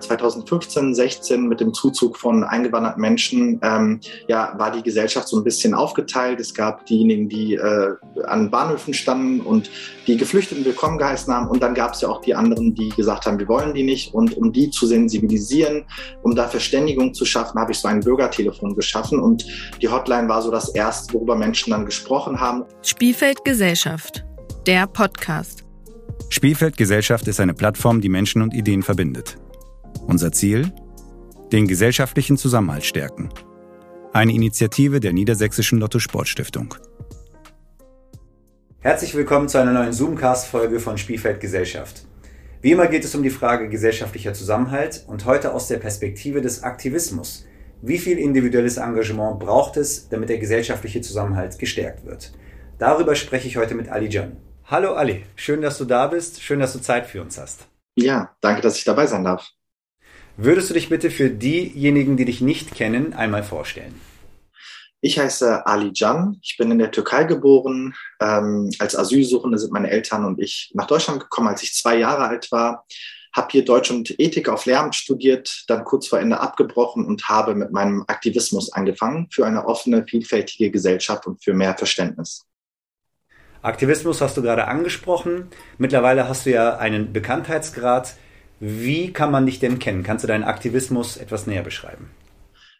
2015, 16 mit dem Zuzug von eingewanderten Menschen ähm, ja, war die Gesellschaft so ein bisschen aufgeteilt. Es gab diejenigen, die äh, an Bahnhöfen standen und die Geflüchteten willkommen geheißen haben. Und dann gab es ja auch die anderen, die gesagt haben, wir wollen die nicht. Und um die zu sensibilisieren, um da Verständigung zu schaffen, habe ich so ein Bürgertelefon geschaffen. Und die Hotline war so das erste, worüber Menschen dann gesprochen haben. Spielfeld Gesellschaft, der Podcast. Spielfeld Gesellschaft ist eine Plattform, die Menschen und Ideen verbindet. Unser Ziel? Den gesellschaftlichen Zusammenhalt stärken. Eine Initiative der Niedersächsischen Lotto Sportstiftung. Herzlich willkommen zu einer neuen Zoomcast-Folge von Spielfeld Gesellschaft. Wie immer geht es um die Frage gesellschaftlicher Zusammenhalt und heute aus der Perspektive des Aktivismus. Wie viel individuelles Engagement braucht es, damit der gesellschaftliche Zusammenhalt gestärkt wird? Darüber spreche ich heute mit Ali Jan. Hallo Ali, schön, dass du da bist, schön, dass du Zeit für uns hast. Ja, danke, dass ich dabei sein darf. Würdest du dich bitte für diejenigen, die dich nicht kennen, einmal vorstellen? Ich heiße Ali Can. Ich bin in der Türkei geboren. Ähm, als Asylsuchende sind meine Eltern und ich nach Deutschland gekommen, als ich zwei Jahre alt war. Habe hier Deutsch und Ethik auf Lehramt studiert, dann kurz vor Ende abgebrochen und habe mit meinem Aktivismus angefangen für eine offene, vielfältige Gesellschaft und für mehr Verständnis. Aktivismus hast du gerade angesprochen. Mittlerweile hast du ja einen Bekanntheitsgrad. Wie kann man dich denn kennen? Kannst du deinen Aktivismus etwas näher beschreiben?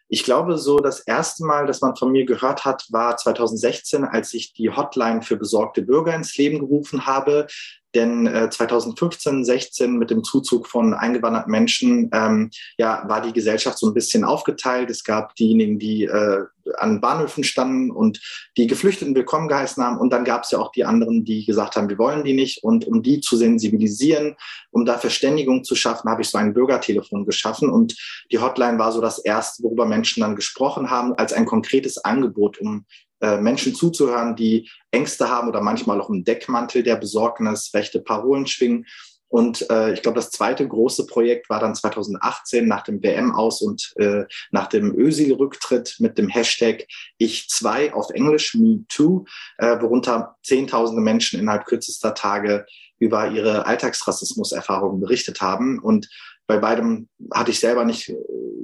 Ich glaube, so das erste Mal, dass man von mir gehört hat, war 2016, als ich die Hotline für besorgte Bürger ins Leben gerufen habe. Denn äh, 2015, 16 mit dem Zuzug von eingewanderten Menschen ähm, ja, war die Gesellschaft so ein bisschen aufgeteilt. Es gab diejenigen, die äh, an Bahnhöfen standen und die Geflüchteten willkommen geheißen haben. Und dann gab es ja auch die anderen, die gesagt haben, wir wollen die nicht. Und um die zu sensibilisieren, um da Verständigung zu schaffen, habe ich so ein Bürgertelefon geschaffen. Und die Hotline war so das erste, worüber Menschen dann gesprochen haben, als ein konkretes Angebot, um äh, Menschen zuzuhören, die Ängste haben oder manchmal auch im Deckmantel der Besorgnis rechte Parolen schwingen. Und äh, ich glaube, das zweite große Projekt war dann 2018 nach dem WM aus und äh, nach dem Ösil-Rücktritt mit dem Hashtag Ich zwei auf Englisch, Me Too, äh, worunter Zehntausende Menschen innerhalb kürzester Tage über ihre Alltagsrassismus-Erfahrungen berichtet haben. Und bei beidem hatte ich selber nicht äh,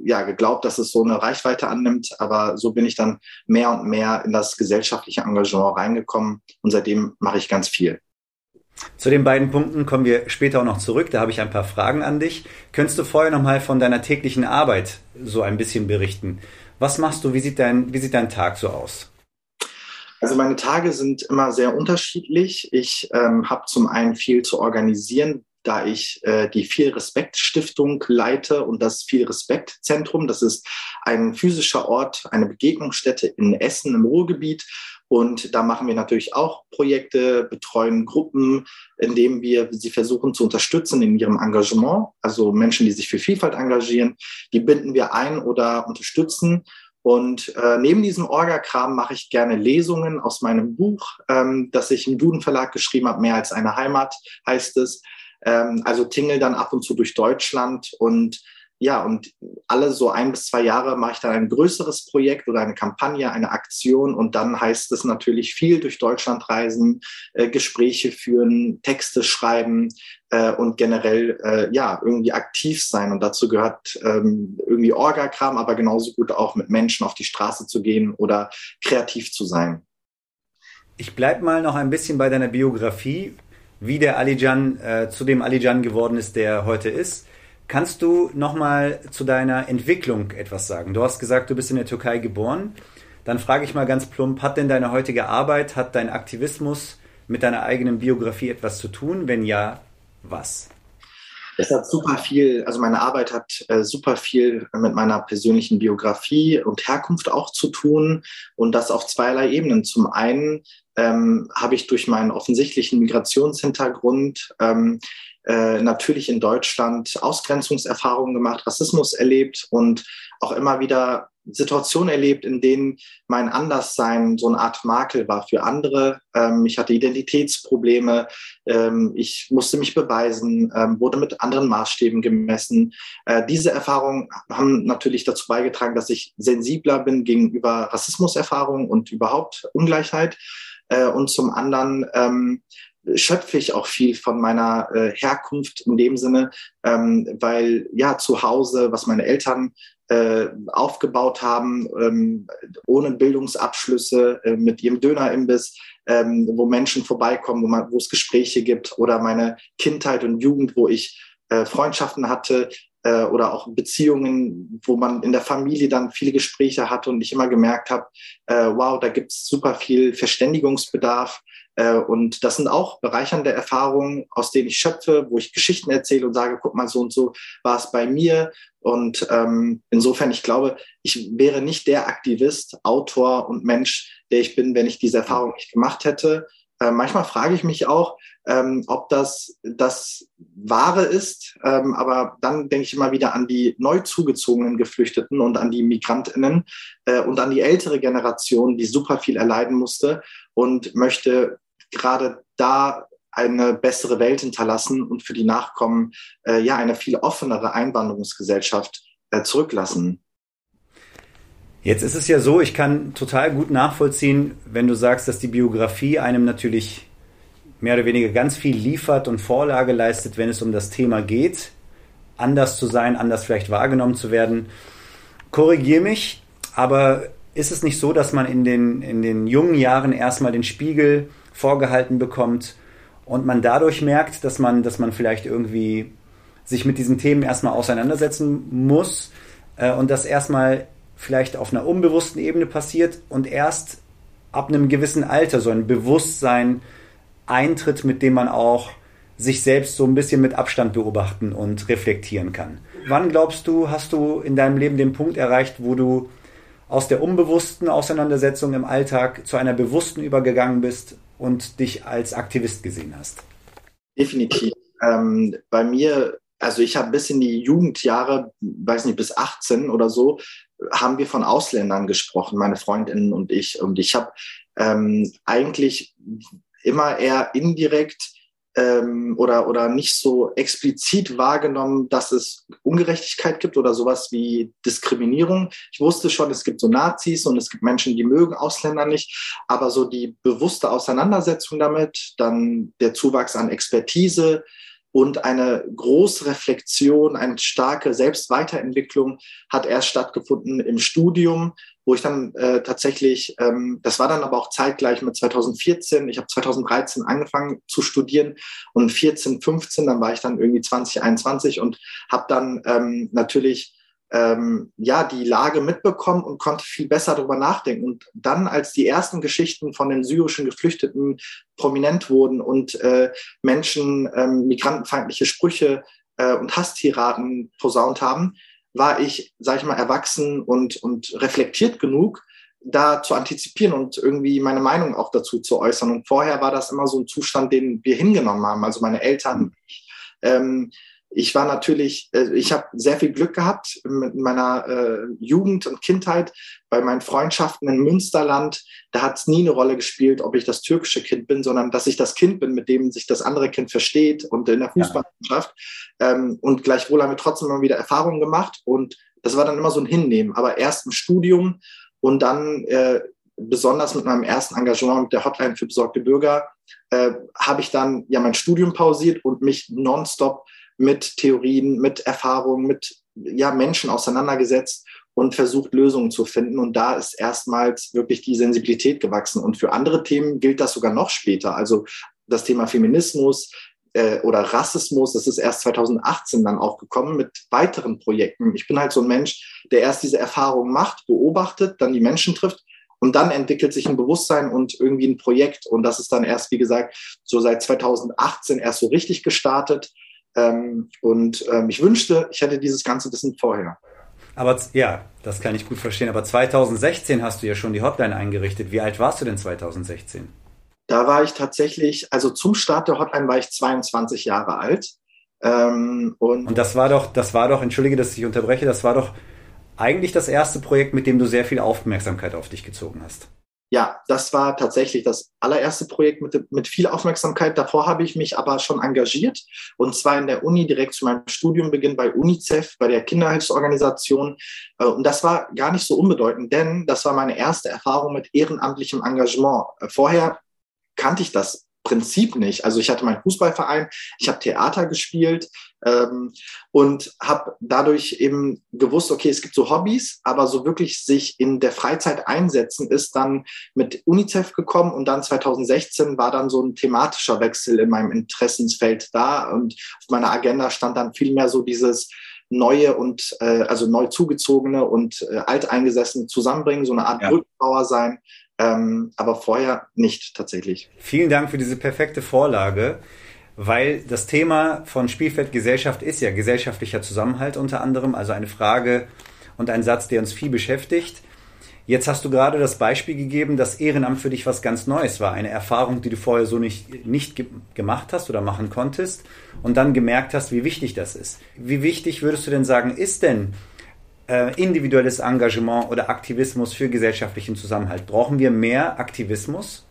ja, geglaubt, dass es so eine Reichweite annimmt, aber so bin ich dann mehr und mehr in das gesellschaftliche Engagement reingekommen und seitdem mache ich ganz viel. Zu den beiden Punkten kommen wir später auch noch zurück. Da habe ich ein paar Fragen an dich. Könntest du vorher noch mal von deiner täglichen Arbeit so ein bisschen berichten? Was machst du? Wie sieht dein, wie sieht dein Tag so aus? Also meine Tage sind immer sehr unterschiedlich. Ich ähm, habe zum einen viel zu organisieren, da ich äh, die Viel Respekt Stiftung leite und das Viel Respekt Zentrum. Das ist ein physischer Ort, eine Begegnungsstätte in Essen im Ruhrgebiet. Und da machen wir natürlich auch Projekte, betreuen Gruppen, indem wir sie versuchen zu unterstützen in ihrem Engagement. Also Menschen, die sich für Vielfalt engagieren, die binden wir ein oder unterstützen. Und äh, neben diesem Orga-Kram mache ich gerne Lesungen aus meinem Buch, ähm, das ich im Duden Verlag geschrieben habe. Mehr als eine Heimat heißt es. Ähm, also tingle dann ab und zu durch Deutschland und ja, und alle so ein bis zwei Jahre mache ich dann ein größeres Projekt oder eine Kampagne, eine Aktion und dann heißt es natürlich viel durch Deutschland reisen, äh, Gespräche führen, Texte schreiben äh, und generell äh, ja irgendwie aktiv sein. Und dazu gehört ähm, irgendwie Orga-Kram, aber genauso gut auch mit Menschen auf die Straße zu gehen oder kreativ zu sein. Ich bleibe mal noch ein bisschen bei deiner Biografie wie der Alijan äh, zu dem Alijan geworden ist, der heute ist. Kannst du nochmal zu deiner Entwicklung etwas sagen? Du hast gesagt, du bist in der Türkei geboren. Dann frage ich mal ganz plump, hat denn deine heutige Arbeit, hat dein Aktivismus mit deiner eigenen Biografie etwas zu tun? Wenn ja, was? Es hat super viel, also meine Arbeit hat äh, super viel mit meiner persönlichen Biografie und Herkunft auch zu tun und das auf zweierlei Ebenen. Zum einen ähm, habe ich durch meinen offensichtlichen Migrationshintergrund ähm, äh, natürlich in Deutschland Ausgrenzungserfahrungen gemacht, Rassismus erlebt und auch immer wieder Situationen erlebt, in denen mein Anderssein so eine Art Makel war für andere. Ähm, ich hatte Identitätsprobleme, ähm, ich musste mich beweisen, ähm, wurde mit anderen Maßstäben gemessen. Äh, diese Erfahrungen haben natürlich dazu beigetragen, dass ich sensibler bin gegenüber Rassismuserfahrungen und überhaupt Ungleichheit. Äh, und zum anderen ähm, schöpfe ich auch viel von meiner äh, Herkunft in dem Sinne, ähm, weil ja zu Hause, was meine Eltern äh, aufgebaut haben, ähm, ohne Bildungsabschlüsse, äh, mit ihrem Dönerimbiss, ähm, wo Menschen vorbeikommen, wo, man, wo es Gespräche gibt oder meine Kindheit und Jugend, wo ich äh, Freundschaften hatte, äh, oder auch Beziehungen, wo man in der Familie dann viele Gespräche hatte und ich immer gemerkt habe, äh, wow, da gibt es super viel Verständigungsbedarf. Äh, und das sind auch bereichernde Erfahrungen, aus denen ich schöpfe, wo ich Geschichten erzähle und sage, guck mal, so und so war es bei mir. Und ähm, insofern, ich glaube, ich wäre nicht der Aktivist, Autor und Mensch, der ich bin, wenn ich diese Erfahrung nicht gemacht hätte. Äh, manchmal frage ich mich auch, ähm, ob das das Wahre ist. Ähm, aber dann denke ich immer wieder an die neu zugezogenen Geflüchteten und an die Migrantinnen äh, und an die ältere Generation, die super viel erleiden musste und möchte gerade da eine bessere Welt hinterlassen und für die Nachkommen äh, ja eine viel offenere Einwanderungsgesellschaft äh, zurücklassen. Jetzt ist es ja so, ich kann total gut nachvollziehen, wenn du sagst, dass die Biografie einem natürlich mehr oder weniger ganz viel liefert und Vorlage leistet, wenn es um das Thema geht, anders zu sein, anders vielleicht wahrgenommen zu werden. Korrigiere mich, aber ist es nicht so, dass man in den, in den jungen Jahren erstmal den Spiegel vorgehalten bekommt und man dadurch merkt, dass man, dass man vielleicht irgendwie sich mit diesen Themen erstmal auseinandersetzen muss äh, und das erstmal vielleicht auf einer unbewussten Ebene passiert und erst ab einem gewissen Alter so ein Bewusstsein eintritt, mit dem man auch sich selbst so ein bisschen mit Abstand beobachten und reflektieren kann. Wann glaubst du, hast du in deinem Leben den Punkt erreicht, wo du aus der unbewussten Auseinandersetzung im Alltag zu einer bewussten übergegangen bist und dich als Aktivist gesehen hast? Definitiv. Ähm, bei mir, also ich habe bis in die Jugendjahre, weiß nicht, bis 18 oder so, haben wir von Ausländern gesprochen, meine Freundinnen und ich. Und ich habe ähm, eigentlich immer eher indirekt ähm, oder, oder nicht so explizit wahrgenommen, dass es Ungerechtigkeit gibt oder sowas wie Diskriminierung. Ich wusste schon, es gibt so Nazis und es gibt Menschen, die mögen Ausländer nicht, aber so die bewusste Auseinandersetzung damit, dann der Zuwachs an Expertise, und eine große Reflexion, eine starke Selbstweiterentwicklung hat erst stattgefunden im Studium, wo ich dann äh, tatsächlich, ähm, das war dann aber auch zeitgleich mit 2014, ich habe 2013 angefangen zu studieren und 14, 15, dann war ich dann irgendwie 2021 und habe dann ähm, natürlich ähm, ja die Lage mitbekommen und konnte viel besser darüber nachdenken. Und dann, als die ersten Geschichten von den syrischen Geflüchteten prominent wurden und äh, Menschen ähm, migrantenfeindliche Sprüche äh, und Hasstiraden posaunt haben, war ich, sage ich mal, erwachsen und, und reflektiert genug, da zu antizipieren und irgendwie meine Meinung auch dazu zu äußern. Und vorher war das immer so ein Zustand, den wir hingenommen haben, also meine Eltern. Ähm, ich war natürlich, äh, ich habe sehr viel Glück gehabt mit meiner äh, Jugend und Kindheit bei meinen Freundschaften in Münsterland. Da hat es nie eine Rolle gespielt, ob ich das türkische Kind bin, sondern dass ich das Kind bin, mit dem sich das andere Kind versteht und in der Fußballmannschaft. Ja. Ähm, und gleichwohl haben wir trotzdem immer wieder Erfahrungen gemacht und das war dann immer so ein Hinnehmen. Aber erst im Studium und dann äh, besonders mit meinem ersten Engagement mit der Hotline für besorgte Bürger äh, habe ich dann ja mein Studium pausiert und mich nonstop mit Theorien, mit Erfahrungen, mit ja, Menschen auseinandergesetzt und versucht, Lösungen zu finden. Und da ist erstmals wirklich die Sensibilität gewachsen. Und für andere Themen gilt das sogar noch später. Also das Thema Feminismus äh, oder Rassismus, das ist erst 2018 dann auch gekommen mit weiteren Projekten. Ich bin halt so ein Mensch, der erst diese Erfahrung macht, beobachtet, dann die Menschen trifft und dann entwickelt sich ein Bewusstsein und irgendwie ein Projekt. Und das ist dann erst, wie gesagt, so seit 2018 erst so richtig gestartet. Ähm, und ähm, ich wünschte, ich hätte dieses ganze Wissen vorher. Aber ja, das kann ich gut verstehen. Aber 2016 hast du ja schon die Hotline eingerichtet. Wie alt warst du denn 2016? Da war ich tatsächlich, also zum Start der Hotline war ich 22 Jahre alt. Ähm, und, und das war doch, das war doch, entschuldige, dass ich unterbreche, das war doch eigentlich das erste Projekt, mit dem du sehr viel Aufmerksamkeit auf dich gezogen hast ja, das war tatsächlich das allererste Projekt mit, mit viel Aufmerksamkeit. Davor habe ich mich aber schon engagiert und zwar in der Uni direkt zu meinem Studiumbeginn bei UNICEF, bei der Kinderhilfsorganisation. Äh, und das war gar nicht so unbedeutend, denn das war meine erste Erfahrung mit ehrenamtlichem Engagement. Äh, vorher kannte ich das Prinzip nicht. Also ich hatte meinen Fußballverein, ich habe Theater gespielt ähm, und habe dadurch eben gewusst, okay, es gibt so Hobbys, aber so wirklich sich in der Freizeit einsetzen ist dann mit UNICEF gekommen und dann 2016 war dann so ein thematischer Wechsel in meinem Interessensfeld da und auf meiner Agenda stand dann viel mehr so dieses neue und äh, also neu zugezogene und äh, alteingesessene zusammenbringen, so eine Art ja. Brückenbauer sein ähm, aber vorher nicht tatsächlich. Vielen Dank für diese perfekte Vorlage, weil das Thema von Spielfeldgesellschaft ist ja gesellschaftlicher Zusammenhalt unter anderem, also eine Frage und ein Satz, der uns viel beschäftigt. Jetzt hast du gerade das Beispiel gegeben, dass Ehrenamt für dich was ganz Neues war, eine Erfahrung, die du vorher so nicht, nicht ge gemacht hast oder machen konntest und dann gemerkt hast, wie wichtig das ist. Wie wichtig würdest du denn sagen, ist denn äh, individuelles Engagement oder Aktivismus für gesellschaftlichen Zusammenhalt? Brauchen wir mehr Aktivismus?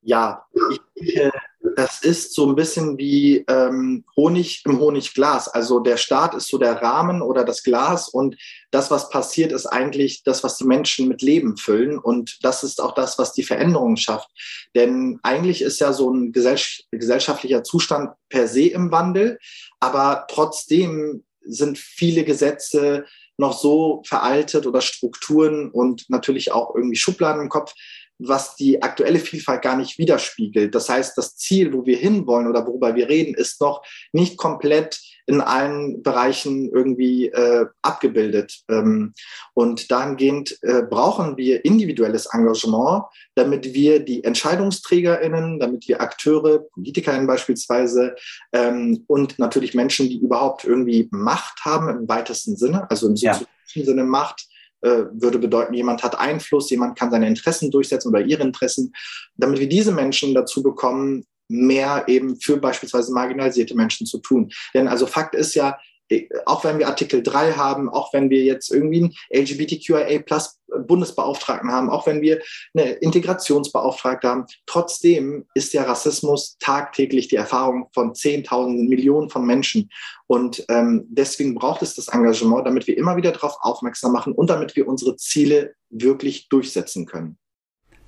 Ja, ich, äh, das ist so ein bisschen wie ähm, Honig im Honigglas. Also der Staat ist so der Rahmen oder das Glas und das, was passiert, ist eigentlich das, was die Menschen mit Leben füllen und das ist auch das, was die Veränderung schafft. Denn eigentlich ist ja so ein gesell gesellschaftlicher Zustand per se im Wandel, aber trotzdem sind viele Gesetze noch so veraltet oder Strukturen und natürlich auch irgendwie Schubladen im Kopf, was die aktuelle Vielfalt gar nicht widerspiegelt. Das heißt, das Ziel, wo wir hinwollen oder worüber wir reden, ist noch nicht komplett in allen Bereichen irgendwie äh, abgebildet. Ähm, und dahingehend äh, brauchen wir individuelles Engagement, damit wir die EntscheidungsträgerInnen, damit wir Akteure, PolitikerInnen beispielsweise ähm, und natürlich Menschen, die überhaupt irgendwie Macht haben im weitesten Sinne, also im soziologischen ja. Sinne Macht, äh, würde bedeuten, jemand hat Einfluss, jemand kann seine Interessen durchsetzen oder ihre Interessen, damit wir diese Menschen dazu bekommen, mehr eben für beispielsweise marginalisierte Menschen zu tun. Denn also Fakt ist ja, äh, auch wenn wir Artikel 3 haben, auch wenn wir jetzt irgendwie einen LGBTQIA plus Bundesbeauftragten haben, auch wenn wir eine Integrationsbeauftragte haben, trotzdem ist ja Rassismus tagtäglich die Erfahrung von Zehntausenden, Millionen von Menschen. Und ähm, deswegen braucht es das Engagement, damit wir immer wieder darauf aufmerksam machen und damit wir unsere Ziele wirklich durchsetzen können.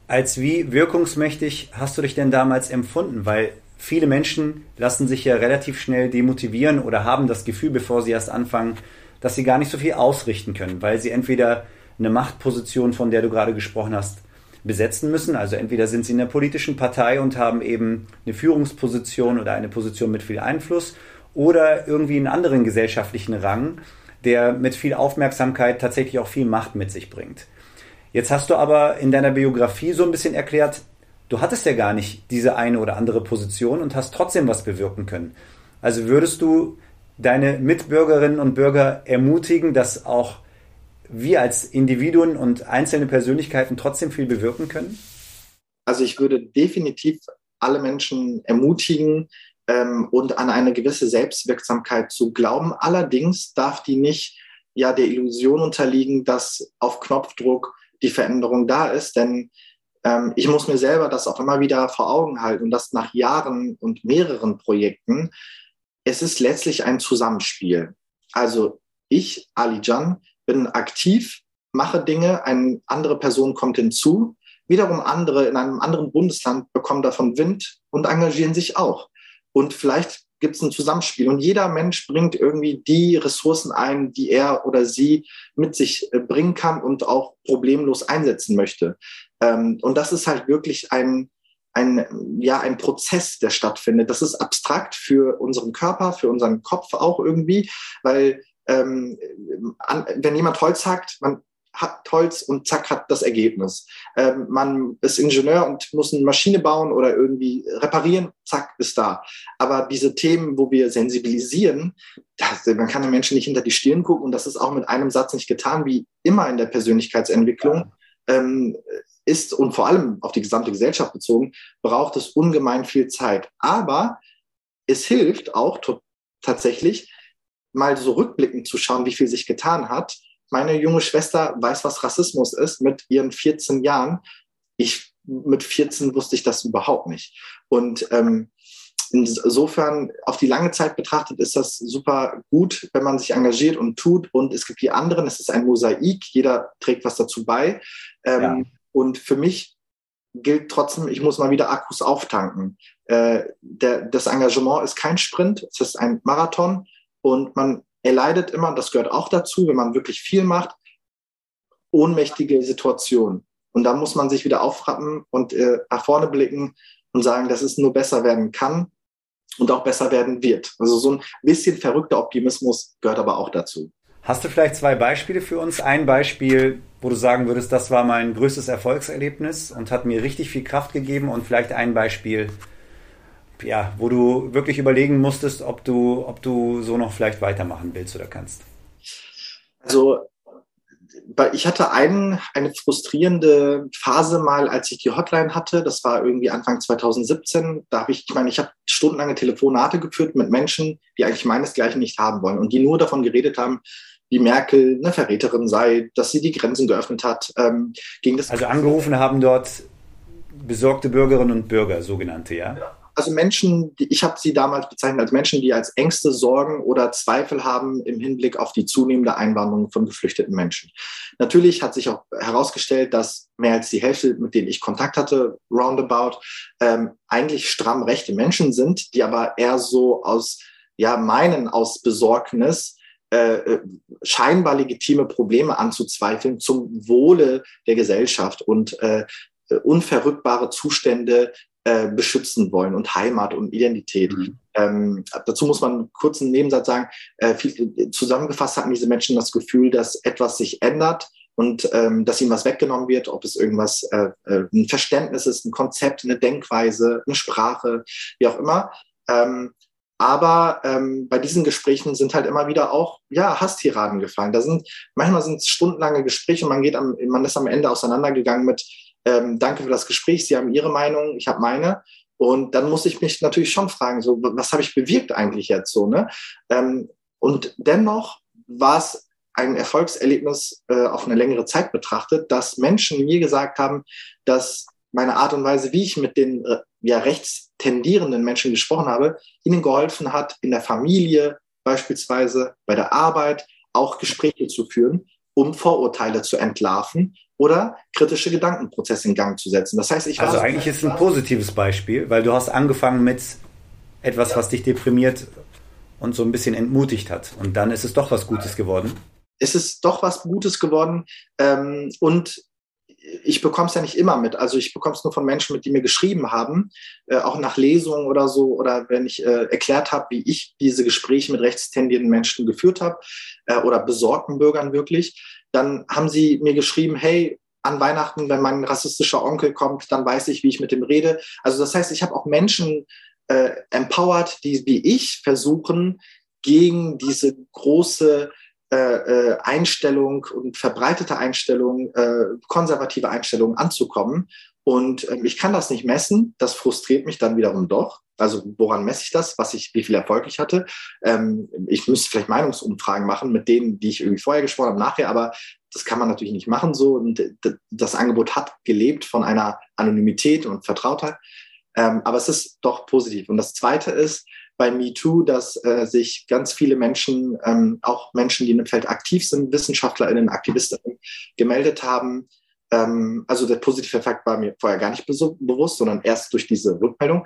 Als wie wirkungsmächtig hast du dich denn damals empfunden? Weil viele Menschen lassen sich ja relativ schnell demotivieren oder haben das Gefühl, bevor sie erst anfangen, dass sie gar nicht so viel ausrichten können, weil sie entweder eine Machtposition, von der du gerade gesprochen hast, besetzen müssen. Also entweder sind sie in einer politischen Partei und haben eben eine Führungsposition oder eine Position mit viel Einfluss oder irgendwie einen anderen gesellschaftlichen Rang, der mit viel Aufmerksamkeit tatsächlich auch viel Macht mit sich bringt. Jetzt hast du aber in deiner Biografie so ein bisschen erklärt, du hattest ja gar nicht diese eine oder andere Position und hast trotzdem was bewirken können. Also würdest du deine Mitbürgerinnen und Bürger ermutigen, dass auch wir als Individuen und einzelne Persönlichkeiten trotzdem viel bewirken können? Also ich würde definitiv alle Menschen ermutigen ähm, und an eine gewisse Selbstwirksamkeit zu glauben. Allerdings darf die nicht ja der Illusion unterliegen, dass auf Knopfdruck die Veränderung da ist. Denn ähm, ich muss mir selber das auch immer wieder vor Augen halten und das nach Jahren und mehreren Projekten. Es ist letztlich ein Zusammenspiel. Also ich, Ali Jan, bin aktiv, mache Dinge, eine andere Person kommt hinzu, wiederum andere in einem anderen Bundesland bekommen davon Wind und engagieren sich auch. Und vielleicht gibt es ein Zusammenspiel. Und jeder Mensch bringt irgendwie die Ressourcen ein, die er oder sie mit sich äh, bringen kann und auch problemlos einsetzen möchte. Ähm, und das ist halt wirklich ein, ein, ja, ein Prozess, der stattfindet. Das ist abstrakt für unseren Körper, für unseren Kopf auch irgendwie, weil ähm, an, wenn jemand Holz hackt, man hat Holz und zack hat das Ergebnis. Ähm, man ist Ingenieur und muss eine Maschine bauen oder irgendwie reparieren, zack ist da. Aber diese Themen, wo wir sensibilisieren, das, man kann den Menschen nicht hinter die Stirn gucken und das ist auch mit einem Satz nicht getan, wie immer in der Persönlichkeitsentwicklung. Ähm, ist und vor allem auf die gesamte Gesellschaft bezogen, braucht es ungemein viel Zeit. Aber es hilft auch tatsächlich, mal so rückblickend zu schauen, wie viel sich getan hat meine junge Schwester weiß, was Rassismus ist mit ihren 14 Jahren. Ich mit 14 wusste ich das überhaupt nicht. Und ähm, insofern auf die lange Zeit betrachtet ist das super gut, wenn man sich engagiert und tut. Und es gibt die anderen, es ist ein Mosaik, jeder trägt was dazu bei. Ähm, ja. Und für mich gilt trotzdem, ich muss mal wieder Akkus auftanken. Äh, der, das Engagement ist kein Sprint, es ist ein Marathon und man erleidet immer, das gehört auch dazu, wenn man wirklich viel macht, ohnmächtige Situationen. Und da muss man sich wieder aufrappen und äh, nach vorne blicken und sagen, dass es nur besser werden kann und auch besser werden wird. Also so ein bisschen verrückter Optimismus gehört aber auch dazu. Hast du vielleicht zwei Beispiele für uns? Ein Beispiel, wo du sagen würdest, das war mein größtes Erfolgserlebnis und hat mir richtig viel Kraft gegeben und vielleicht ein Beispiel, ja, wo du wirklich überlegen musstest, ob du, ob du so noch vielleicht weitermachen willst oder kannst. Also ich hatte einen, eine frustrierende Phase mal, als ich die Hotline hatte. Das war irgendwie Anfang 2017. Da habe ich, ich meine, ich habe stundenlange Telefonate geführt mit Menschen, die eigentlich meinesgleichen nicht haben wollen und die nur davon geredet haben, wie Merkel eine Verräterin sei, dass sie die Grenzen geöffnet hat. Ähm, gegen das also angerufen haben dort besorgte Bürgerinnen und Bürger, sogenannte, ja? ja also Menschen, die, ich habe sie damals bezeichnet als Menschen, die als Ängste, Sorgen oder Zweifel haben im Hinblick auf die zunehmende Einwanderung von geflüchteten Menschen. Natürlich hat sich auch herausgestellt, dass mehr als die Hälfte, mit denen ich Kontakt hatte, roundabout, ähm, eigentlich stramm rechte Menschen sind, die aber eher so aus, ja, meinen aus Besorgnis äh, äh scheinbar legitime Probleme anzuzweifeln zum Wohle der Gesellschaft und äh, äh unverrückbare Zustände äh, beschützen wollen und Heimat und Identität. Mhm. Ähm, dazu muss man kurz einen Nebensatz sagen. Äh, viel, zusammengefasst hatten diese Menschen das Gefühl, dass etwas sich ändert und ähm, dass ihnen was weggenommen wird, ob es irgendwas, äh, äh, ein Verständnis ist, ein Konzept, eine Denkweise, eine Sprache, wie auch immer. Ähm, aber ähm, bei diesen Gesprächen sind halt immer wieder auch ja Hasstiraden gefallen. Da sind manchmal sind es stundenlange Gespräche und man geht am, man ist am Ende auseinandergegangen mit ähm, danke für das Gespräch, Sie haben Ihre Meinung, ich habe meine. Und dann muss ich mich natürlich schon fragen, so, was habe ich bewirkt eigentlich jetzt so, ne? Ähm, und dennoch war es ein Erfolgserlebnis äh, auf eine längere Zeit betrachtet, dass Menschen mir gesagt haben, dass meine Art und Weise, wie ich mit den äh, ja, rechts tendierenden Menschen gesprochen habe, ihnen geholfen hat, in der Familie beispielsweise, bei der Arbeit auch Gespräche zu führen, um Vorurteile zu entlarven oder kritische Gedankenprozesse in Gang zu setzen. Das heißt, ich also eigentlich ist es ein positives Beispiel, weil du hast angefangen mit etwas, was dich deprimiert und so ein bisschen entmutigt hat. Und dann ist es doch was Gutes geworden. Es ist doch was Gutes geworden. Ähm, und ich bekomme es ja nicht immer mit. Also ich bekomme es nur von Menschen mit, die mir geschrieben haben, äh, auch nach Lesungen oder so, oder wenn ich äh, erklärt habe, wie ich diese Gespräche mit rechtstendierten Menschen geführt habe äh, oder besorgten Bürgern wirklich, dann haben sie mir geschrieben, hey, an Weihnachten, wenn mein rassistischer Onkel kommt, dann weiß ich, wie ich mit dem rede. Also das heißt, ich habe auch Menschen äh, empowered, die wie ich versuchen, gegen diese große äh, äh, Einstellung und verbreitete Einstellung, äh, konservative Einstellung anzukommen. Und ähm, ich kann das nicht messen. Das frustriert mich dann wiederum doch. Also woran messe ich das? Was ich, wie viel Erfolg ich hatte? Ähm, ich müsste vielleicht Meinungsumfragen machen mit denen, die ich irgendwie vorher gesprochen habe, nachher. Aber das kann man natürlich nicht machen so. Und das Angebot hat gelebt von einer Anonymität und Vertrautheit. Ähm, aber es ist doch positiv. Und das Zweite ist, bei MeToo, dass äh, sich ganz viele Menschen, ähm, auch Menschen, die in dem Feld aktiv sind, WissenschaftlerInnen, AktivistInnen, gemeldet haben. Ähm, also der positive Effekt war mir vorher gar nicht bewusst, sondern erst durch diese Rückmeldung,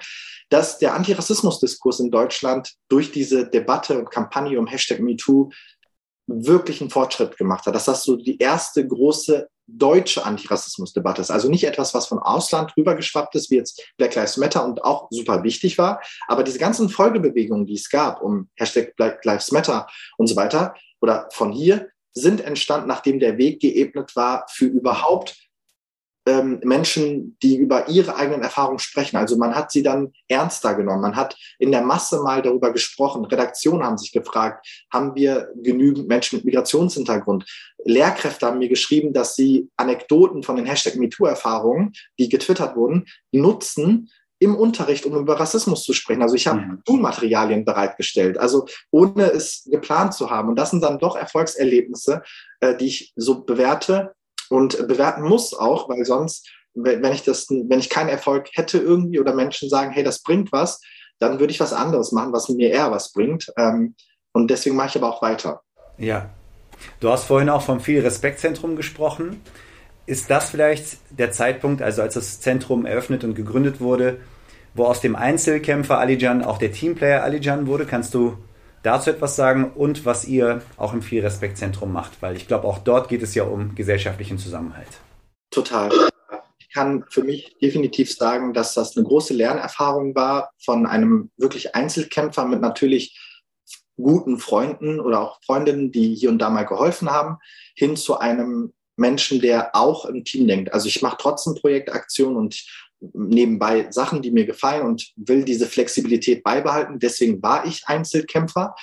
dass der Antirassismusdiskurs in Deutschland durch diese Debatte und Kampagne um Hashtag MeToo wirklich einen Fortschritt gemacht hat. Dass das so die erste große deutsche Antirassismusdebatte ist. Also nicht etwas, was von Ausland rübergeschwappt ist, wie jetzt Black Lives Matter und auch super wichtig war. Aber diese ganzen Folgebewegungen, die es gab, um Hashtag Black Lives Matter und so weiter, oder von hier, sind entstanden, nachdem der Weg geebnet war für überhaupt ähm, Menschen, die über ihre eigenen Erfahrungen sprechen. Also man hat sie dann ernster genommen. Man hat in der Masse mal darüber gesprochen. Redaktionen haben sich gefragt, haben wir genügend Menschen mit Migrationshintergrund? Lehrkräfte haben mir geschrieben, dass sie Anekdoten von den Hashtag MeToo-Erfahrungen, die getwittert wurden, nutzen, im Unterricht, um über Rassismus zu sprechen. Also ich habe mhm. Schulmaterialien bereitgestellt, also ohne es geplant zu haben. Und das sind dann doch Erfolgserlebnisse, äh, die ich so bewerte und bewerten muss auch, weil sonst, wenn ich das, wenn ich keinen Erfolg hätte irgendwie oder Menschen sagen, hey, das bringt was, dann würde ich was anderes machen, was mir eher was bringt. Ähm, und deswegen mache ich aber auch weiter. Ja. Du hast vorhin auch vom viel Respektzentrum gesprochen. ist das vielleicht der Zeitpunkt, also als das Zentrum eröffnet und gegründet wurde, wo aus dem Einzelkämpfer Alijan auch der Teamplayer Alijan wurde? Kannst du dazu etwas sagen und was ihr auch im Viel Respekt Zentrum macht? Weil ich glaube, auch dort geht es ja um gesellschaftlichen Zusammenhalt. Total. Ich kann für mich definitiv sagen, dass das eine große Lernerfahrung war von einem wirklich Einzelkämpfer mit natürlich guten Freunden oder auch Freundinnen, die hier und da mal geholfen haben, hin zu einem Menschen, der auch im Team denkt. Also ich mache trotzdem Projektaktionen und nebenbei Sachen, die mir gefallen und will diese Flexibilität beibehalten. Deswegen war ich Einzelkämpfer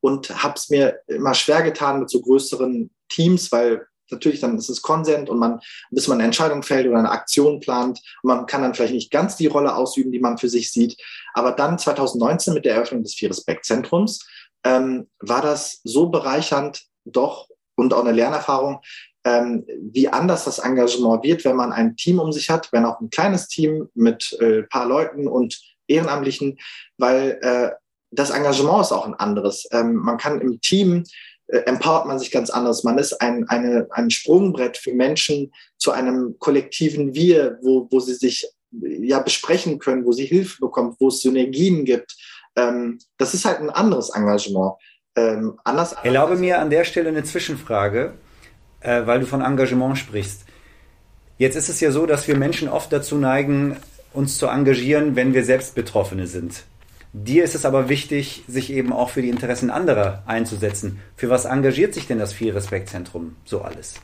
und habe es mir immer schwer getan mit so größeren Teams, weil natürlich dann ist es Konsent und man, bis man eine Entscheidung fällt oder eine Aktion plant man kann dann vielleicht nicht ganz die Rolle ausüben, die man für sich sieht. Aber dann 2019 mit der Eröffnung des Vier Respekt Zentrums ähm, war das so bereichernd doch und auch eine Lernerfahrung, wie anders das Engagement wird, wenn man ein Team um sich hat, wenn auch ein kleines Team mit äh, paar Leuten und Ehrenamtlichen, weil äh, das Engagement ist auch ein anderes. Ähm, man kann im Team äh, empowert man sich ganz anders. Man ist ein, eine, ein Sprungbrett für Menschen zu einem kollektiven Wir, wo, wo sie sich ja besprechen können, wo sie Hilfe bekommen, wo es Synergien gibt. Ähm, das ist halt ein anderes Engagement. Ähm, anders Erlaube mir an der Stelle eine Zwischenfrage äh, weil du von Engagement sprichst. Jetzt ist es ja so, dass wir Menschen oft dazu neigen, uns zu engagieren, wenn wir selbst Betroffene sind. Dir ist es aber wichtig, sich eben auch für die Interessen anderer einzusetzen. Für was engagiert sich denn das Viel-Respekt-Zentrum so alles?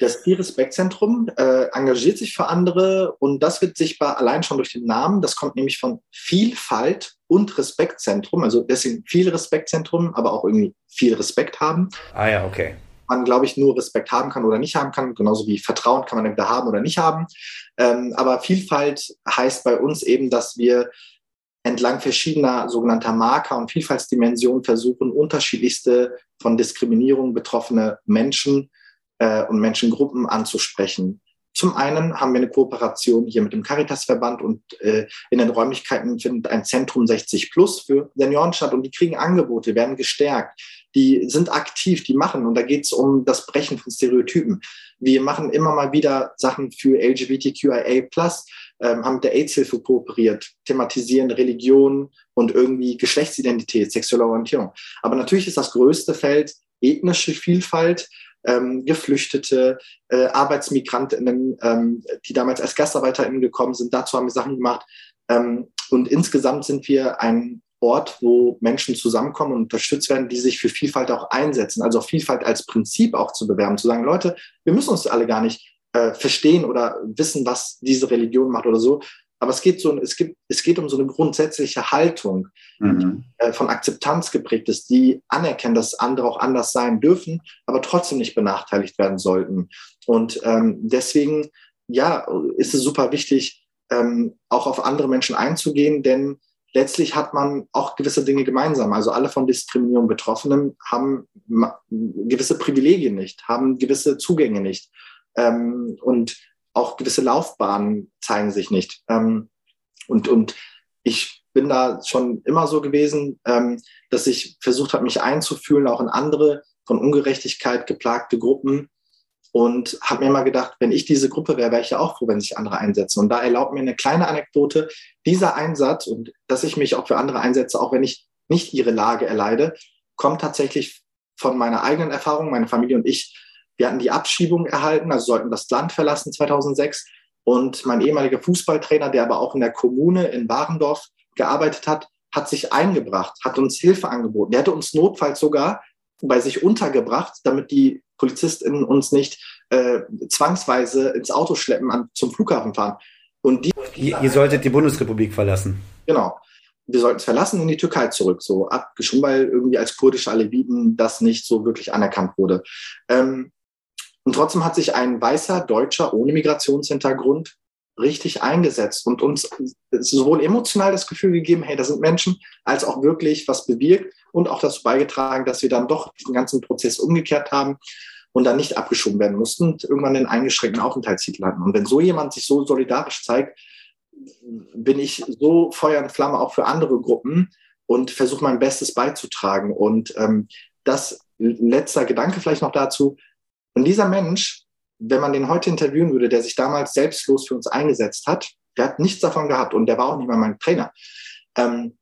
Das Viel-Respekt-Zentrum äh, engagiert sich für andere und das wird sichtbar allein schon durch den Namen. Das kommt nämlich von Vielfalt und Respektzentrum, also deswegen viel Respektzentrum, aber auch irgendwie viel Respekt haben. Ah ja, okay man, glaube ich, nur Respekt haben kann oder nicht haben kann. Genauso wie Vertrauen kann man entweder haben oder nicht haben. Ähm, aber Vielfalt heißt bei uns eben, dass wir entlang verschiedener sogenannter Marker und Vielfaltsdimensionen versuchen, unterschiedlichste von Diskriminierung betroffene Menschen äh, und Menschengruppen anzusprechen. Zum einen haben wir eine Kooperation hier mit dem Caritasverband und äh, in den Räumlichkeiten findet ein Zentrum 60 Plus für Senioren statt und die kriegen Angebote, werden gestärkt die sind aktiv, die machen. Und da geht es um das Brechen von Stereotypen. Wir machen immer mal wieder Sachen für LGBTQIA+, ähm, haben mit der AIDS-Hilfe kooperiert, thematisieren Religion und irgendwie Geschlechtsidentität, sexuelle Orientierung. Aber natürlich ist das größte Feld ethnische Vielfalt, ähm, Geflüchtete, äh, Arbeitsmigrantinnen, ähm, die damals als GastarbeiterInnen gekommen sind. Dazu haben wir Sachen gemacht. Ähm, und insgesamt sind wir ein Ort, wo Menschen zusammenkommen und unterstützt werden, die sich für Vielfalt auch einsetzen. Also Vielfalt als Prinzip auch zu bewerben, zu sagen, Leute, wir müssen uns alle gar nicht äh, verstehen oder wissen, was diese Religion macht oder so. Aber es geht, so, es, gibt, es geht um so eine grundsätzliche Haltung, mhm. die äh, von Akzeptanz geprägt ist, die anerkennt, dass andere auch anders sein dürfen, aber trotzdem nicht benachteiligt werden sollten. Und ähm, deswegen, ja, ist es super wichtig, ähm, auch auf andere Menschen einzugehen, denn letztlich hat man auch gewisse Dinge gemeinsam. Also alle von Diskriminierung Betroffenen haben gewisse Privilegien nicht, haben gewisse Zugänge nicht ähm, und auch gewisse Laufbahnen zeigen sich nicht. Ähm, und, und ich bin da schon immer so gewesen, ähm, dass ich versucht habe, mich einzufühlen, auch in andere von Ungerechtigkeit geplagte Gruppen und habe mir mal gedacht, wenn ich diese Gruppe wäre, wäre ich ja auch froh, wenn sich andere einsetzen. Und da erlaubt mir eine kleine Anekdote, dieser Einsatz und dass ich mich auch für andere einsetze, auch wenn ich nicht ihre Lage erleide, kommt tatsächlich von meiner eigenen Erfahrung. Meine Familie und ich, wir hatten die Abschiebung erhalten, also sollten das Land verlassen 2006. Und mein ehemaliger Fußballtrainer, der aber auch in der Kommune in Warendorf gearbeitet hat, hat sich eingebracht, hat uns Hilfe angeboten. Der hätte uns notfalls sogar bei sich untergebracht, damit die PolizistInnen uns nicht äh, zwangsweise ins Auto schleppen an, zum Flughafen fahren. Und die, ihr, ihr solltet die Bundesrepublik verlassen. Genau. Wir sollten es verlassen in die Türkei zurück, so abgeschoben, weil irgendwie als kurdische Aleviten das nicht so wirklich anerkannt wurde. Ähm, und trotzdem hat sich ein weißer Deutscher ohne Migrationshintergrund richtig eingesetzt und uns sowohl emotional das Gefühl gegeben, hey, da sind Menschen, als auch wirklich was bewirkt und auch dazu beigetragen, dass wir dann doch diesen ganzen Prozess umgekehrt haben und dann nicht abgeschoben werden mussten und irgendwann den eingeschränkten Aufenthaltstitel hatten. Und wenn so jemand sich so solidarisch zeigt, bin ich so Feuer und Flamme auch für andere Gruppen und versuche mein Bestes beizutragen. Und ähm, das letzter Gedanke vielleicht noch dazu. Und dieser Mensch wenn man den heute interviewen würde, der sich damals selbstlos für uns eingesetzt hat, der hat nichts davon gehabt und der war auch nicht mal mein Trainer. Ähm,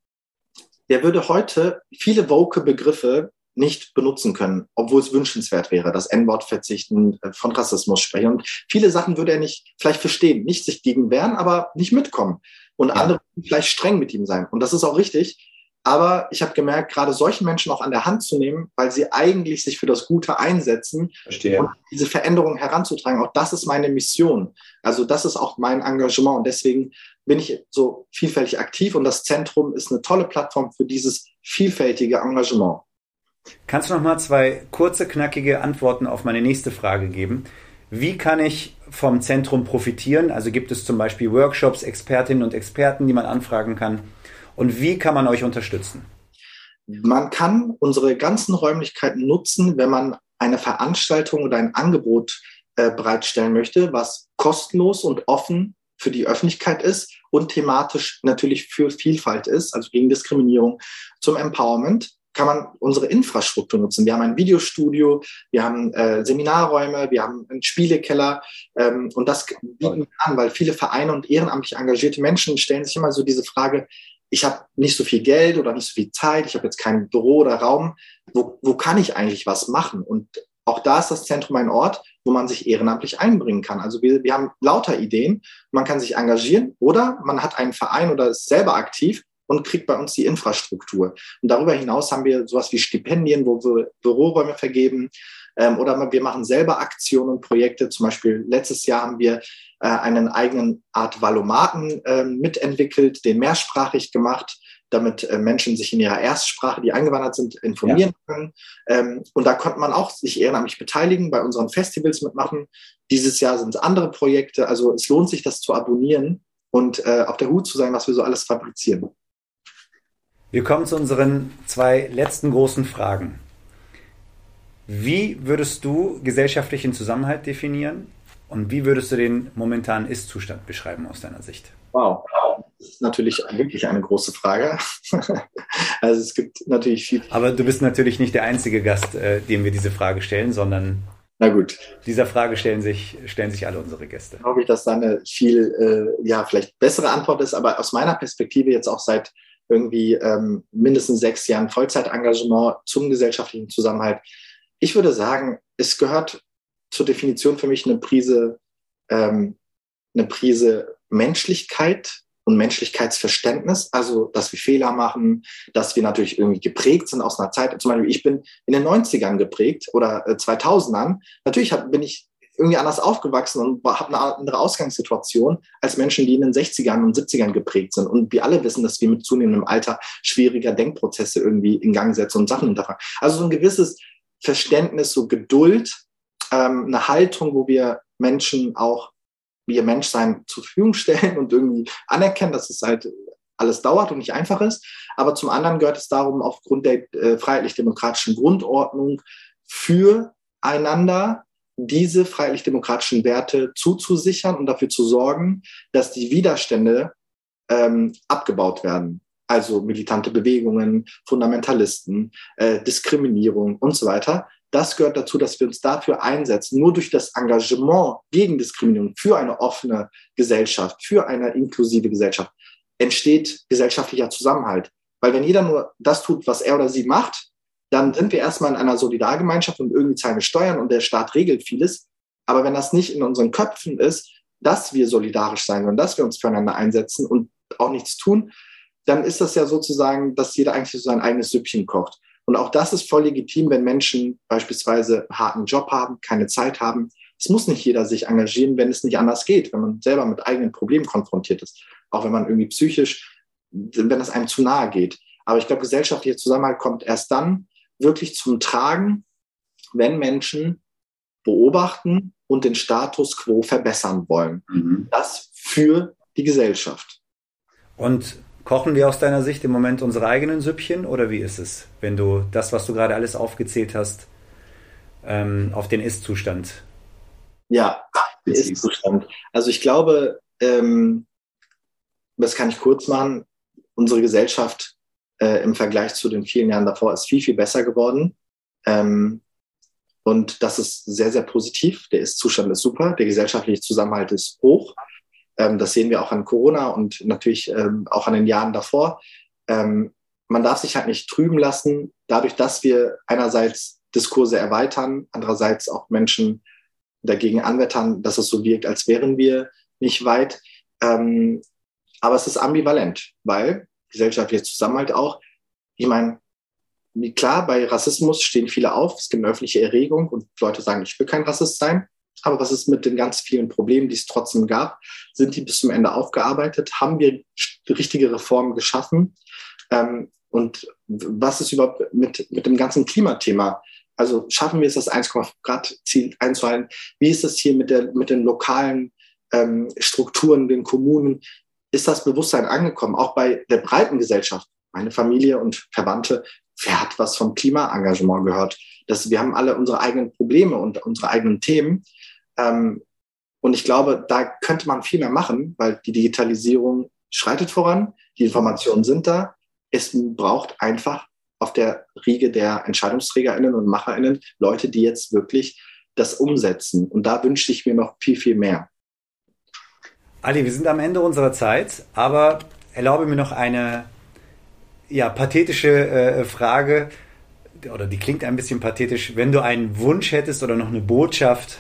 der würde heute viele woke Begriffe nicht benutzen können, obwohl es wünschenswert wäre, das N-Wort verzichten, äh, von Rassismus sprechen. Und viele Sachen würde er nicht vielleicht verstehen, nicht sich gegen wehren, aber nicht mitkommen. Und ja. andere vielleicht streng mit ihm sein. Und das ist auch richtig. Aber ich habe gemerkt, gerade solchen Menschen auch an der Hand zu nehmen, weil sie eigentlich sich für das Gute einsetzen Verstehe. und diese Veränderung heranzutragen, auch das ist meine Mission. Also das ist auch mein Engagement. Und deswegen bin ich so vielfältig aktiv und das Zentrum ist eine tolle Plattform für dieses vielfältige Engagement. Kannst du noch mal zwei kurze, knackige Antworten auf meine nächste Frage geben? Wie kann ich vom Zentrum profitieren? Also gibt es zum Beispiel Workshops, Expertinnen und Experten, die man anfragen kann? Und wie kann man euch unterstützen? Man kann unsere ganzen Räumlichkeiten nutzen, wenn man eine Veranstaltung oder ein Angebot äh, bereitstellen möchte, was kostenlos und offen für die Öffentlichkeit ist und thematisch natürlich für Vielfalt ist, also gegen Diskriminierung, zum Empowerment kann man unsere Infrastruktur nutzen. Wir haben ein Videostudio, wir haben äh, Seminarräume, wir haben einen Spielekeller ähm, und das bieten wir an, weil viele Vereine und ehrenamtlich engagierte Menschen stellen sich immer so diese Frage, ich habe nicht so viel Geld oder nicht so viel Zeit, ich habe jetzt kein Büro oder Raum, wo, wo kann ich eigentlich was machen? Und auch da ist das Zentrum ein Ort, wo man sich ehrenamtlich einbringen kann. Also wir, wir haben lauter Ideen, man kann sich engagieren oder man hat einen Verein oder ist selber aktiv und kriegt bei uns die Infrastruktur. Und darüber hinaus haben wir sowas wie Stipendien, wo wir Büroräume vergeben. Ähm, oder wir machen selber Aktionen und Projekte. Zum Beispiel letztes Jahr haben wir äh, einen eigenen Art Valomaten äh, mitentwickelt, den mehrsprachig gemacht, damit äh, Menschen sich in ihrer Erstsprache, die eingewandert sind, informieren ja. können. Ähm, und da konnte man auch sich ehrenamtlich beteiligen, bei unseren Festivals mitmachen. Dieses Jahr sind es andere Projekte. Also es lohnt sich, das zu abonnieren und äh, auf der Hut zu sein, was wir so alles fabrizieren. Wir kommen zu unseren zwei letzten großen Fragen. Wie würdest du gesellschaftlichen Zusammenhalt definieren und wie würdest du den momentanen Ist-Zustand beschreiben aus deiner Sicht? Wow, das ist natürlich wirklich eine große Frage. also es gibt natürlich viel. Aber du bist natürlich nicht der einzige Gast, äh, dem wir diese Frage stellen, sondern na gut. Dieser Frage stellen sich, stellen sich alle unsere Gäste. Ich glaube ich, dass da eine viel, äh, ja, vielleicht bessere Antwort ist, aber aus meiner Perspektive jetzt auch seit irgendwie ähm, mindestens sechs Jahren Vollzeitengagement zum gesellschaftlichen Zusammenhalt. Ich würde sagen, es gehört zur Definition für mich eine Prise, ähm, eine Prise Menschlichkeit und Menschlichkeitsverständnis, also dass wir Fehler machen, dass wir natürlich irgendwie geprägt sind aus einer Zeit. Zum Beispiel, ich bin in den 90ern geprägt oder äh, 2000ern. Natürlich hab, bin ich irgendwie anders aufgewachsen und habe eine andere Ausgangssituation als Menschen, die in den 60ern und 70ern geprägt sind. Und wir alle wissen, dass wir mit zunehmendem Alter schwieriger Denkprozesse irgendwie in Gang setzen und Sachen hinterfragen. Also so ein gewisses Verständnis, so Geduld, ähm, eine Haltung, wo wir Menschen auch ihr Menschsein zur Verfügung stellen und irgendwie anerkennen, dass es halt alles dauert und nicht einfach ist. Aber zum anderen gehört es darum, aufgrund der äh, freiheitlich-demokratischen Grundordnung füreinander diese freiheitlich-demokratischen Werte zuzusichern und dafür zu sorgen, dass die Widerstände ähm, abgebaut werden. Also militante Bewegungen, Fundamentalisten, äh, Diskriminierung und so weiter. Das gehört dazu, dass wir uns dafür einsetzen. Nur durch das Engagement gegen Diskriminierung, für eine offene Gesellschaft, für eine inklusive Gesellschaft, entsteht gesellschaftlicher Zusammenhalt. Weil wenn jeder nur das tut, was er oder sie macht, dann sind wir erstmal in einer Solidargemeinschaft und irgendwie zahlen wir Steuern und der Staat regelt vieles. Aber wenn das nicht in unseren Köpfen ist, dass wir solidarisch sein und dass wir uns füreinander einsetzen und auch nichts tun, dann ist das ja sozusagen, dass jeder eigentlich so sein eigenes Süppchen kocht. Und auch das ist voll legitim, wenn Menschen beispielsweise einen harten Job haben, keine Zeit haben. Es muss nicht jeder sich engagieren, wenn es nicht anders geht, wenn man selber mit eigenen Problemen konfrontiert ist. Auch wenn man irgendwie psychisch, wenn es einem zu nahe geht. Aber ich glaube, gesellschaftlicher Zusammenhalt kommt erst dann, wirklich zum Tragen, wenn Menschen beobachten und den Status quo verbessern wollen. Mhm. Das für die Gesellschaft. Und kochen wir aus deiner Sicht im Moment unsere eigenen Süppchen oder wie ist es, wenn du das, was du gerade alles aufgezählt hast, ähm, auf den Ist-Zustand? Ja, den Ist-Zustand. Also ich glaube, ähm, das kann ich kurz machen, unsere Gesellschaft äh, im Vergleich zu den vielen Jahren davor ist viel, viel besser geworden. Ähm, Und das ist sehr, sehr positiv. Der Ist-Zustand ist super. Der gesellschaftliche Zusammenhalt ist hoch. Ähm, das sehen wir auch an Corona und natürlich ähm, auch an den Jahren davor. Ähm, man darf sich halt nicht trüben lassen, dadurch, dass wir einerseits Diskurse erweitern, andererseits auch Menschen dagegen anwettern, dass es so wirkt, als wären wir nicht weit. Aber es ist ambivalent, weil gesellschaftlicher Zusammenhalt auch, ich meine, klar, bei Rassismus stehen viele auf, es gibt eine öffentliche Erregung und Leute sagen, ich will kein Rassist sein. Aber was ist mit den ganz vielen Problemen, die es trotzdem gab? Sind die bis zum Ende aufgearbeitet? Haben wir richtige Reformen geschaffen? Ähm, und was ist überhaupt mit, mit dem ganzen Klimathema? Also schaffen wir es, das 1,5 Grad Ziel einzuhalten? Wie ist es hier mit, der, mit den lokalen ähm, Strukturen, den Kommunen? Ist das Bewusstsein angekommen? Auch bei der breiten Gesellschaft, meine Familie und Verwandte, wer hat was vom Klimaengagement gehört? Das, wir haben alle unsere eigenen Probleme und unsere eigenen Themen. Ähm, und ich glaube, da könnte man viel mehr machen, weil die Digitalisierung schreitet voran, die Informationen sind da. Es braucht einfach auf der Riege der EntscheidungsträgerInnen und MacherInnen Leute, die jetzt wirklich das umsetzen. Und da wünsche ich mir noch viel, viel mehr. Ali, wir sind am Ende unserer Zeit, aber erlaube mir noch eine ja, pathetische äh, Frage, oder die klingt ein bisschen pathetisch. Wenn du einen Wunsch hättest oder noch eine Botschaft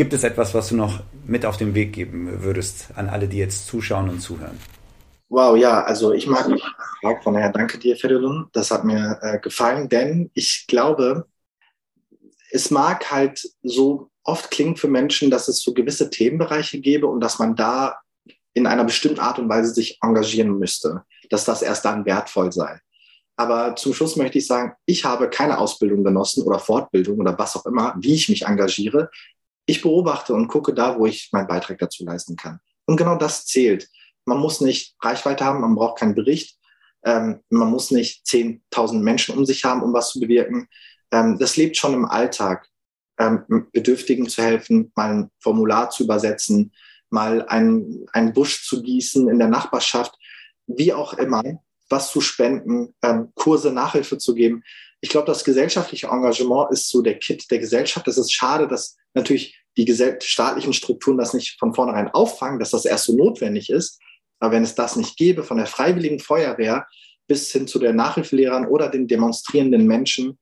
Gibt es etwas, was du noch mit auf den Weg geben würdest an alle, die jetzt zuschauen und zuhören? Wow, ja, also ich mag die Frage von daher danke dir, Fedolun. Das hat mir äh, gefallen, denn ich glaube, es mag halt so oft klingen für Menschen, dass es so gewisse Themenbereiche gäbe und dass man da in einer bestimmten Art und Weise sich engagieren müsste, dass das erst dann wertvoll sei. Aber zum Schluss möchte ich sagen, ich habe keine Ausbildung genossen oder Fortbildung oder was auch immer, wie ich mich engagiere ich beobachte und gucke da, wo ich meinen Beitrag dazu leisten kann. Und genau das zählt. Man muss nicht Reichweite haben, man braucht keinen Bericht. Ähm, man muss nicht 10.000 Menschen um sich haben, um was zu bewirken. Ähm, das lebt schon im Alltag. Ähm, Bedürftigen zu helfen, mal ein Formular zu übersetzen, mal einen, einen Busch zu gießen in der Nachbarschaft, wie auch immer, was zu spenden, ähm, Kurse, Nachhilfe zu geben. Ich glaube, das gesellschaftliche Engagement ist so der Kit der Gesellschaft. Es ist schade, dass natürlich die staatlichen Strukturen das nicht von vornherein auffangen, dass das erst so notwendig ist. Aber wenn es das nicht gäbe, von der freiwilligen Feuerwehr bis hin zu den Nachhilfelehrern oder den demonstrierenden Menschen,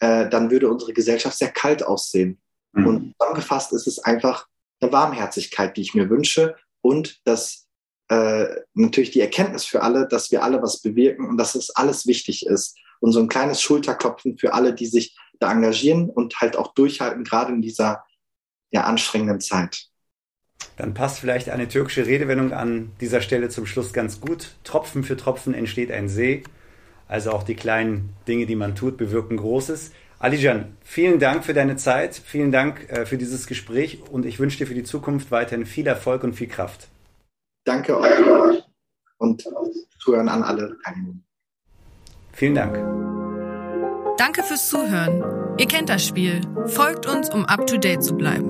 äh, dann würde unsere Gesellschaft sehr kalt aussehen. Mhm. Und zusammengefasst ist es einfach eine Warmherzigkeit, die ich mir wünsche und das äh, natürlich die Erkenntnis für alle, dass wir alle was bewirken und dass es alles wichtig ist. Und so ein kleines Schulterklopfen für alle, die sich da engagieren und halt auch durchhalten, gerade in dieser ja, anstrengenden Zeit. Dann passt vielleicht eine türkische Redewendung an dieser Stelle zum Schluss ganz gut. Tropfen für Tropfen entsteht ein See. Also auch die kleinen Dinge, die man tut, bewirken Großes. Alijan, vielen Dank für deine Zeit, vielen Dank äh, für dieses Gespräch und ich wünsche dir für die Zukunft weiterhin viel Erfolg und viel Kraft. Danke euch und zuhören an alle Teilnehmer. Vielen Dank. Danke fürs Zuhören. Ihr kennt das Spiel. Folgt uns, um up to date zu bleiben.